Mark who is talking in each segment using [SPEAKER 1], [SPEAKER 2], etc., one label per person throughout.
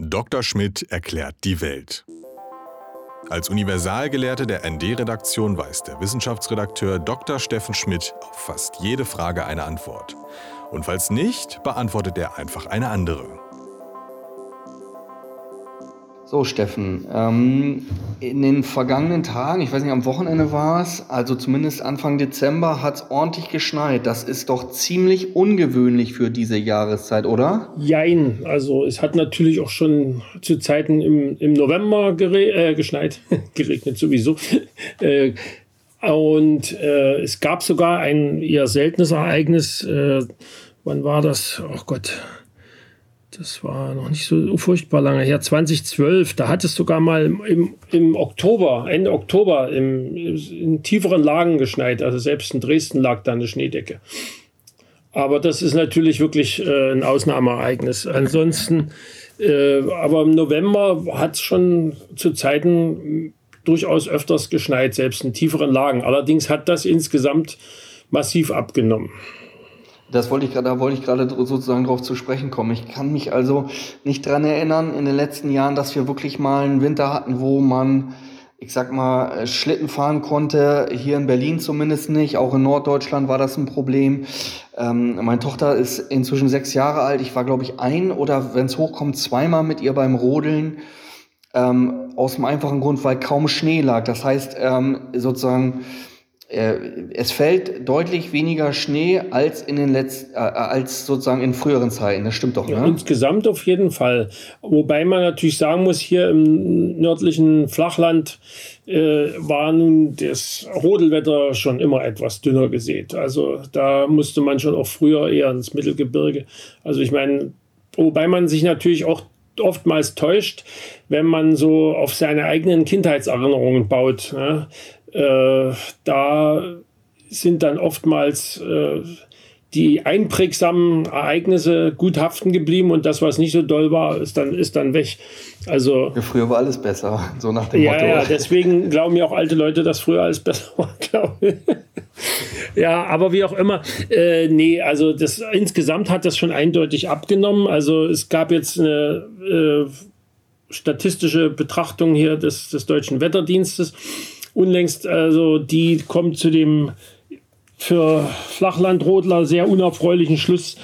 [SPEAKER 1] Dr. Schmidt erklärt die Welt. Als Universalgelehrte der ND-Redaktion weiß der Wissenschaftsredakteur Dr. Steffen Schmidt auf fast jede Frage eine Antwort. Und falls nicht, beantwortet er einfach eine andere.
[SPEAKER 2] So, Steffen, ähm, in den vergangenen Tagen, ich weiß nicht, am Wochenende war es, also zumindest Anfang Dezember, hat es ordentlich geschneit. Das ist doch ziemlich ungewöhnlich für diese Jahreszeit, oder?
[SPEAKER 3] Jein, also es hat natürlich auch schon zu Zeiten im, im November äh, geschneit, geregnet sowieso. äh, und äh, es gab sogar ein eher seltenes Ereignis. Äh, wann war das? Oh Gott, das war noch nicht so furchtbar lange her, 2012, da hat es sogar mal im, im Oktober, Ende Oktober, im, in tieferen Lagen geschneit. Also selbst in Dresden lag da eine Schneedecke. Aber das ist natürlich wirklich äh, ein Ausnahmeereignis. Ansonsten, äh, aber im November hat es schon zu Zeiten durchaus öfters geschneit, selbst in tieferen Lagen. Allerdings hat das insgesamt massiv abgenommen.
[SPEAKER 2] Das wollte ich gerade, da wollte ich gerade sozusagen drauf zu sprechen kommen. Ich kann mich also nicht dran erinnern in den letzten Jahren, dass wir wirklich mal einen Winter hatten, wo man, ich sag mal, Schlitten fahren konnte. Hier in Berlin zumindest nicht. Auch in Norddeutschland war das ein Problem. Ähm, meine Tochter ist inzwischen sechs Jahre alt. Ich war, glaube ich, ein oder wenn es hochkommt, zweimal mit ihr beim Rodeln. Ähm, aus dem einfachen Grund, weil kaum Schnee lag. Das heißt, ähm, sozusagen, äh, es fällt deutlich weniger Schnee als in den letzten, äh, als sozusagen in früheren Zeiten. Das stimmt doch, ne?
[SPEAKER 3] Ja, insgesamt auf jeden Fall. Wobei man natürlich sagen muss, hier im nördlichen Flachland äh, war nun das Rodelwetter schon immer etwas dünner gesät. Also da musste man schon auch früher eher ins Mittelgebirge. Also ich meine, wobei man sich natürlich auch oftmals täuscht, wenn man so auf seine eigenen Kindheitserinnerungen baut. Ne? Äh, da sind dann oftmals äh, die einprägsamen Ereignisse gut haften geblieben und das, was nicht so doll war, ist dann, ist dann weg. Also,
[SPEAKER 2] ja, früher war alles besser, so nach dem
[SPEAKER 3] ja,
[SPEAKER 2] Motto.
[SPEAKER 3] Ja, deswegen glauben ja auch alte Leute, dass früher alles besser war, glaube ich. Ja, aber wie auch immer, äh, nee, also das, insgesamt hat das schon eindeutig abgenommen. Also es gab jetzt eine äh, statistische Betrachtung hier des, des Deutschen Wetterdienstes unlängst, also die kommt zu dem für Flachlandrodler sehr unerfreulichen Schluss,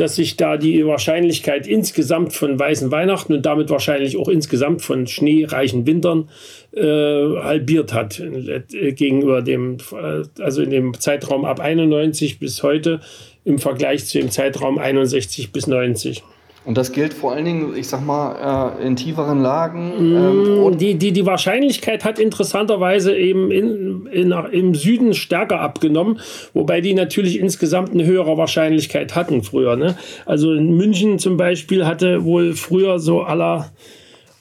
[SPEAKER 3] dass sich da die Wahrscheinlichkeit insgesamt von weißen Weihnachten und damit wahrscheinlich auch insgesamt von schneereichen Wintern äh, halbiert hat gegenüber dem, äh, also in dem Zeitraum ab 91 bis heute im Vergleich zu dem Zeitraum 61 bis 90.
[SPEAKER 2] Und das gilt vor allen Dingen, ich sag mal, äh, in tieferen Lagen.
[SPEAKER 3] Ähm, die, die, die Wahrscheinlichkeit hat interessanterweise eben in, in, im Süden stärker abgenommen, wobei die natürlich insgesamt eine höhere Wahrscheinlichkeit hatten früher. Ne? Also in München zum Beispiel hatte wohl früher so aller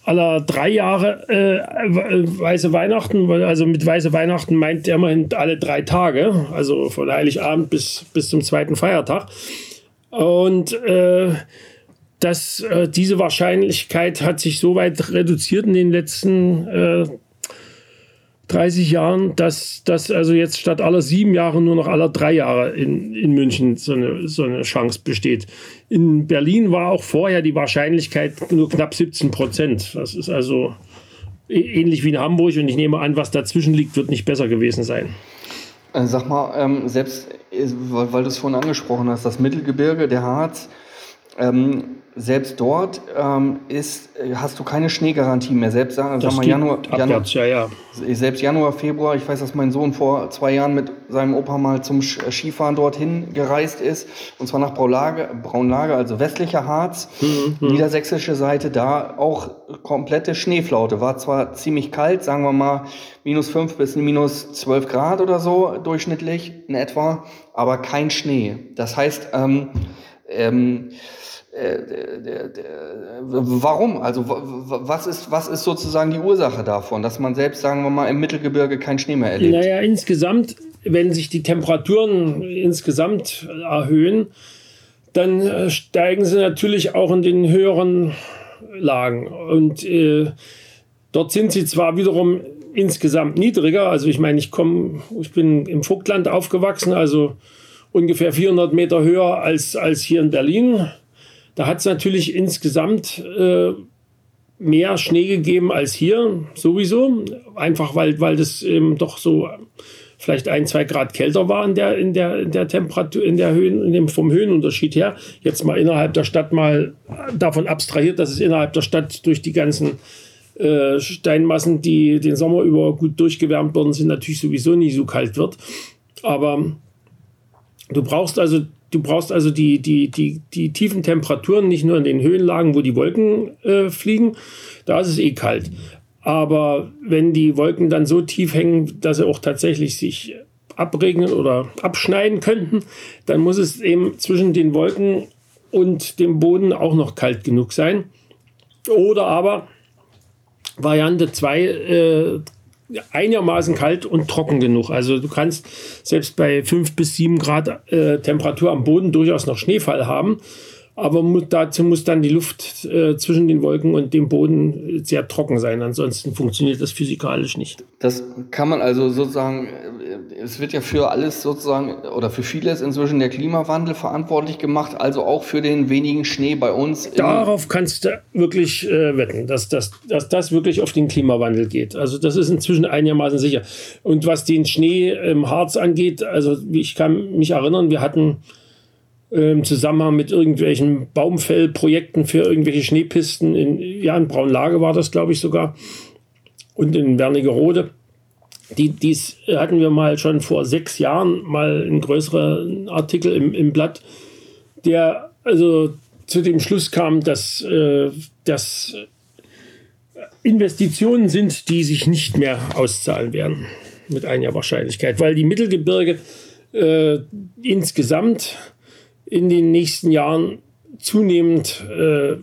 [SPEAKER 3] aller drei Jahre äh, weiße Weihnachten, also mit weiße Weihnachten meint er immerhin alle drei Tage, also von Heiligabend bis, bis zum zweiten Feiertag. Und äh, dass äh, diese Wahrscheinlichkeit hat sich so weit reduziert in den letzten äh, 30 Jahren, dass, dass also jetzt statt aller sieben Jahre nur noch aller drei Jahre in, in München so eine, so eine Chance besteht. In Berlin war auch vorher die Wahrscheinlichkeit nur knapp 17 Prozent. Das ist also ähnlich wie in Hamburg und ich nehme an, was dazwischen liegt, wird nicht besser gewesen sein.
[SPEAKER 2] Äh, sag mal, ähm, selbst, äh, weil, weil du es vorhin angesprochen hast, das Mittelgebirge, der Harz, ähm, selbst dort ähm, ist, äh, hast du keine Schneegarantie mehr. Selbst sagen wir Januar, Januar,
[SPEAKER 3] ja, ja.
[SPEAKER 2] selbst Januar, Februar. Ich weiß, dass mein Sohn vor zwei Jahren mit seinem Opa mal zum äh, Skifahren dorthin gereist ist. Und zwar nach Braunlage, Braunlage also westlicher Harz, mhm, mhm, niedersächsische Seite. Da auch komplette Schneeflaute. War zwar ziemlich kalt, sagen wir mal minus fünf bis minus zwölf Grad oder so durchschnittlich in etwa, aber kein Schnee. Das heißt, ähm, ähm, äh, warum? Also was ist, was ist sozusagen die Ursache davon, dass man selbst, sagen wir mal, im Mittelgebirge keinen Schnee mehr erlebt?
[SPEAKER 3] Naja, insgesamt, wenn sich die Temperaturen insgesamt erhöhen, dann äh, steigen sie natürlich auch in den höheren Lagen. Und äh, dort sind sie zwar wiederum insgesamt niedriger. Also ich meine, ich komme, ich bin im Vogtland aufgewachsen, also ungefähr 400 Meter höher als, als hier in Berlin. Da hat es natürlich insgesamt äh, mehr Schnee gegeben als hier, sowieso. Einfach weil, weil das eben doch so vielleicht ein, zwei Grad kälter war in der, in der, in der Temperatur, in der Höhen, in dem, vom Höhenunterschied her. Jetzt mal innerhalb der Stadt mal davon abstrahiert, dass es innerhalb der Stadt durch die ganzen äh, Steinmassen, die den Sommer über gut durchgewärmt worden sind, natürlich sowieso nie so kalt wird. Aber du brauchst also du brauchst also die, die, die, die tiefen Temperaturen nicht nur in den Höhenlagen, wo die Wolken äh, fliegen, da ist es eh kalt. Aber wenn die Wolken dann so tief hängen, dass sie auch tatsächlich sich abregnen oder abschneiden könnten, dann muss es eben zwischen den Wolken und dem Boden auch noch kalt genug sein. Oder aber Variante 2, äh, einigermaßen kalt und trocken genug. Also du kannst selbst bei 5 bis 7 Grad äh, Temperatur am Boden durchaus noch Schneefall haben. Aber dazu muss dann die Luft äh, zwischen den Wolken und dem Boden sehr trocken sein. Ansonsten funktioniert das physikalisch nicht.
[SPEAKER 2] Das kann man also sozusagen, äh, es wird ja für alles sozusagen oder für vieles inzwischen der Klimawandel verantwortlich gemacht, also auch für den wenigen Schnee bei uns.
[SPEAKER 3] Darauf kannst du wirklich äh, wetten, dass, dass, dass das wirklich auf den Klimawandel geht. Also das ist inzwischen einigermaßen sicher. Und was den Schnee im Harz angeht, also ich kann mich erinnern, wir hatten im Zusammenhang mit irgendwelchen Baumfellprojekten für irgendwelche Schneepisten in, ja, in Braunlage war das, glaube ich, sogar. Und in Wernigerode. Die, dies hatten wir mal schon vor sechs Jahren mal einen größeren Artikel im, im Blatt, der also zu dem Schluss kam, dass, äh, dass Investitionen sind, die sich nicht mehr auszahlen werden, mit einiger Wahrscheinlichkeit, weil die Mittelgebirge äh, insgesamt in den nächsten Jahren zunehmend äh,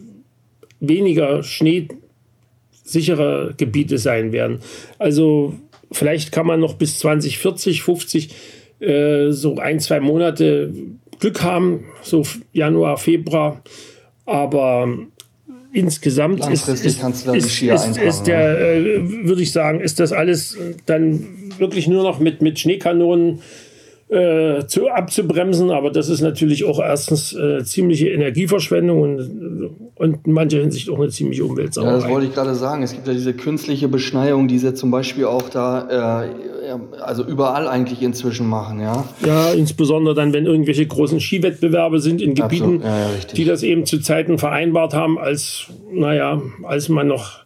[SPEAKER 3] weniger schneesichere Gebiete sein werden. Also vielleicht kann man noch bis 2040, 50 äh, so ein, zwei Monate Glück haben, so Januar, Februar. Aber insgesamt ist, ist, ist, ist, ist der, äh, würde ich sagen, ist das alles dann wirklich nur noch mit, mit Schneekanonen äh, zu, abzubremsen. Aber das ist natürlich auch erstens äh, ziemliche Energieverschwendung und, und in mancher Hinsicht auch eine ziemliche Umweltsauerei.
[SPEAKER 2] Ja, das wollte ich gerade sagen. Es gibt ja diese künstliche Beschneiung, die sie zum Beispiel auch da, äh, also überall eigentlich inzwischen machen, ja.
[SPEAKER 3] Ja, insbesondere dann, wenn irgendwelche großen Skiwettbewerbe sind in Gebieten, ja, ja, die das eben zu Zeiten vereinbart haben, als, naja, als man noch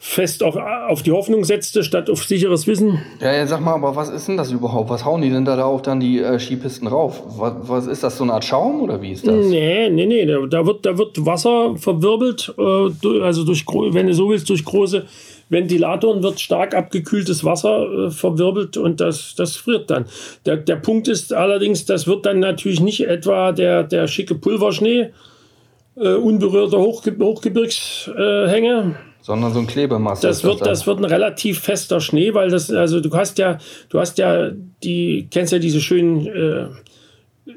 [SPEAKER 3] fest auf, auf die Hoffnung setzte, statt auf sicheres Wissen.
[SPEAKER 2] Ja, ja, sag mal, aber was ist denn das überhaupt? Was hauen die denn da auf dann die äh, Skipisten rauf? Was, was, ist das, so eine Art Schaum oder wie ist das?
[SPEAKER 3] Nee, nee, nee, da wird, da wird Wasser verwirbelt, äh, also durch, wenn du so willst, durch große Ventilatoren wird stark abgekühltes Wasser äh, verwirbelt und das, das friert dann. Der, der Punkt ist allerdings, das wird dann natürlich nicht etwa der, der schicke Pulverschnee, äh, unberührter Hochge Hochgebirgshänge,
[SPEAKER 2] sondern so ein Klebemasse.
[SPEAKER 3] Das wird, das, das wird ein relativ fester Schnee, weil das, also du hast ja, du hast ja die, kennst ja diese schönen äh,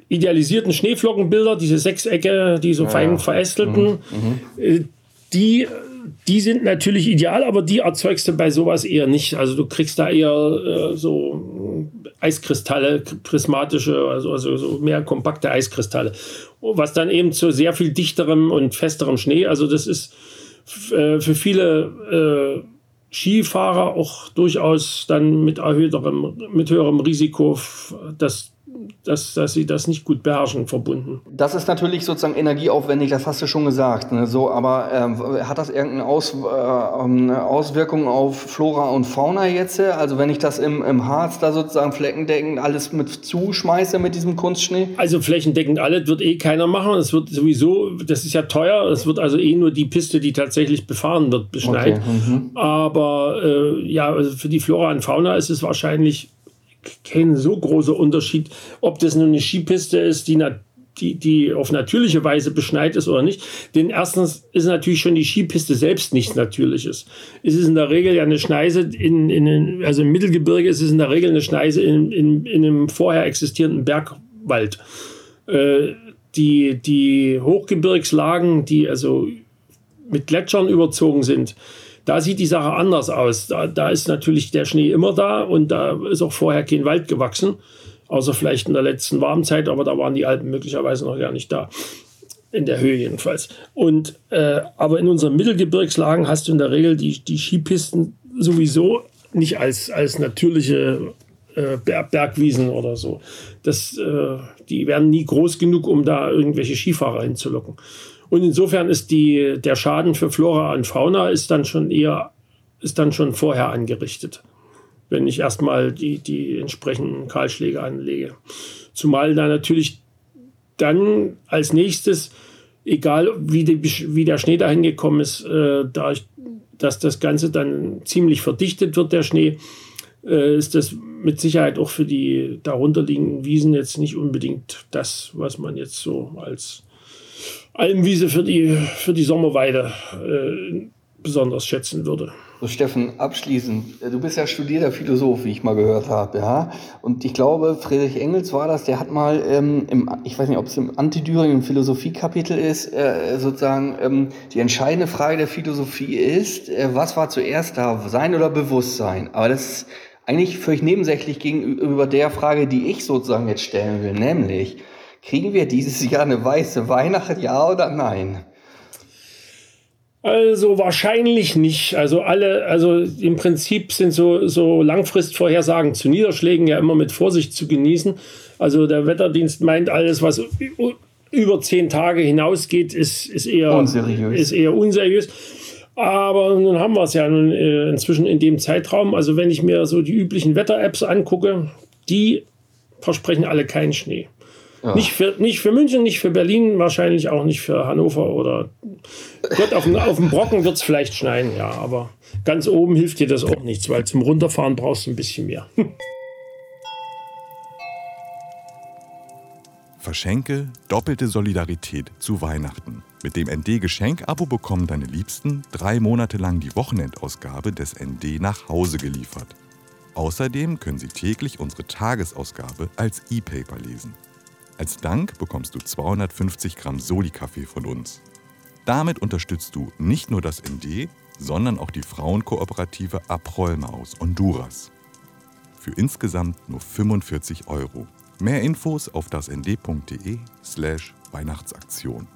[SPEAKER 3] idealisierten Schneeflockenbilder, diese Sechsecke, die so ja, fein verästelten, mhm. mhm. Äh, die, die sind natürlich ideal, aber die erzeugst du bei sowas eher nicht. Also du kriegst da eher äh, so Eiskristalle, prismatische, also, also so mehr kompakte Eiskristalle. Was dann eben zu sehr viel dichterem und festerem Schnee, also das ist für viele äh, Skifahrer auch durchaus dann mit erhöhterem, mit höherem Risiko, dass dass, dass sie das nicht gut beherrschen, verbunden.
[SPEAKER 2] Das ist natürlich sozusagen energieaufwendig, das hast du schon gesagt. Ne? So, aber äh, hat das irgendeine Aus, äh, ähm, Auswirkung auf Flora und Fauna jetzt? Also wenn ich das im, im Harz da sozusagen flächendeckend alles mit zuschmeiße mit diesem Kunstschnee?
[SPEAKER 3] Also flächendeckend alles wird eh keiner machen. Es wird sowieso, das ist ja teuer, es wird also eh nur die Piste, die tatsächlich befahren wird, beschneit. Okay, mhm. Aber äh, ja, also für die Flora und Fauna ist es wahrscheinlich kein so großer Unterschied, ob das nur eine Skipiste ist, die, die, die auf natürliche Weise beschneit ist oder nicht. Denn erstens ist natürlich schon die Skipiste selbst nichts Natürliches. Es ist in der Regel ja eine Schneise, in, in, also im Mittelgebirge ist es in der Regel eine Schneise in, in, in einem vorher existierenden Bergwald. Äh, die, die Hochgebirgslagen, die also mit Gletschern überzogen sind, da sieht die Sache anders aus. Da, da ist natürlich der Schnee immer da und da ist auch vorher kein Wald gewachsen, außer vielleicht in der letzten Warmzeit, aber da waren die Alpen möglicherweise noch gar nicht da. in der Höhe jedenfalls. Und, äh, aber in unseren Mittelgebirgslagen hast du in der Regel die, die Skipisten sowieso nicht als, als natürliche äh, Bergwiesen oder so. Das, äh, die werden nie groß genug, um da irgendwelche Skifahrer hinzulocken. Und insofern ist die, der Schaden für Flora und Fauna ist dann schon eher, ist dann schon vorher angerichtet, wenn ich erstmal die, die entsprechenden Kahlschläge anlege. Zumal da natürlich dann als nächstes, egal wie, die, wie der Schnee dahin gekommen ist, äh, da ich, dass das Ganze dann ziemlich verdichtet wird, der Schnee, äh, ist das mit Sicherheit auch für die darunterliegenden Wiesen jetzt nicht unbedingt das, was man jetzt so als Almwiese für die, für die Sommerweide äh, besonders schätzen würde.
[SPEAKER 2] So, Steffen, abschließend, du bist ja studierter Philosoph, wie ich mal gehört habe, ja. Und ich glaube, Friedrich Engels war das, der hat mal ähm, im, ich weiß nicht, ob es im Antidüring im Philosophiekapitel ist, äh, sozusagen ähm, die entscheidende Frage der Philosophie ist, äh, was war zuerst da, Sein oder Bewusstsein? Aber das eigentlich völlig nebensächlich gegenüber der Frage, die ich sozusagen jetzt stellen will, nämlich, kriegen wir dieses Jahr eine weiße Weihnacht, ja oder nein?
[SPEAKER 3] Also wahrscheinlich nicht. Also alle, also im Prinzip sind so, so Langfristvorhersagen zu Niederschlägen ja immer mit Vorsicht zu genießen. Also der Wetterdienst meint, alles, was über zehn Tage hinausgeht, ist, ist, eher, unseriös. ist eher unseriös. Aber nun haben wir es ja nun, äh, inzwischen in dem Zeitraum. Also wenn ich mir so die üblichen Wetter-Apps angucke, die versprechen alle keinen Schnee. Ja. Nicht, für, nicht für München, nicht für Berlin, wahrscheinlich auch nicht für Hannover oder Gott, auf, auf dem Brocken wird es vielleicht schneien, ja, aber ganz oben hilft dir das auch nichts, weil zum Runterfahren brauchst du ein bisschen mehr.
[SPEAKER 1] Verschenke doppelte Solidarität zu Weihnachten. Mit dem ND-Geschenk-Abo bekommen deine Liebsten drei Monate lang die Wochenendausgabe des ND nach Hause geliefert. Außerdem können sie täglich unsere Tagesausgabe als E-Paper lesen. Als Dank bekommst du 250 Gramm Soli-Kaffee von uns. Damit unterstützt du nicht nur das ND, sondern auch die Frauenkooperative Aprollma aus Honduras. Für insgesamt nur 45 Euro. Mehr Infos auf das nd.de slash Weihnachtsaktion.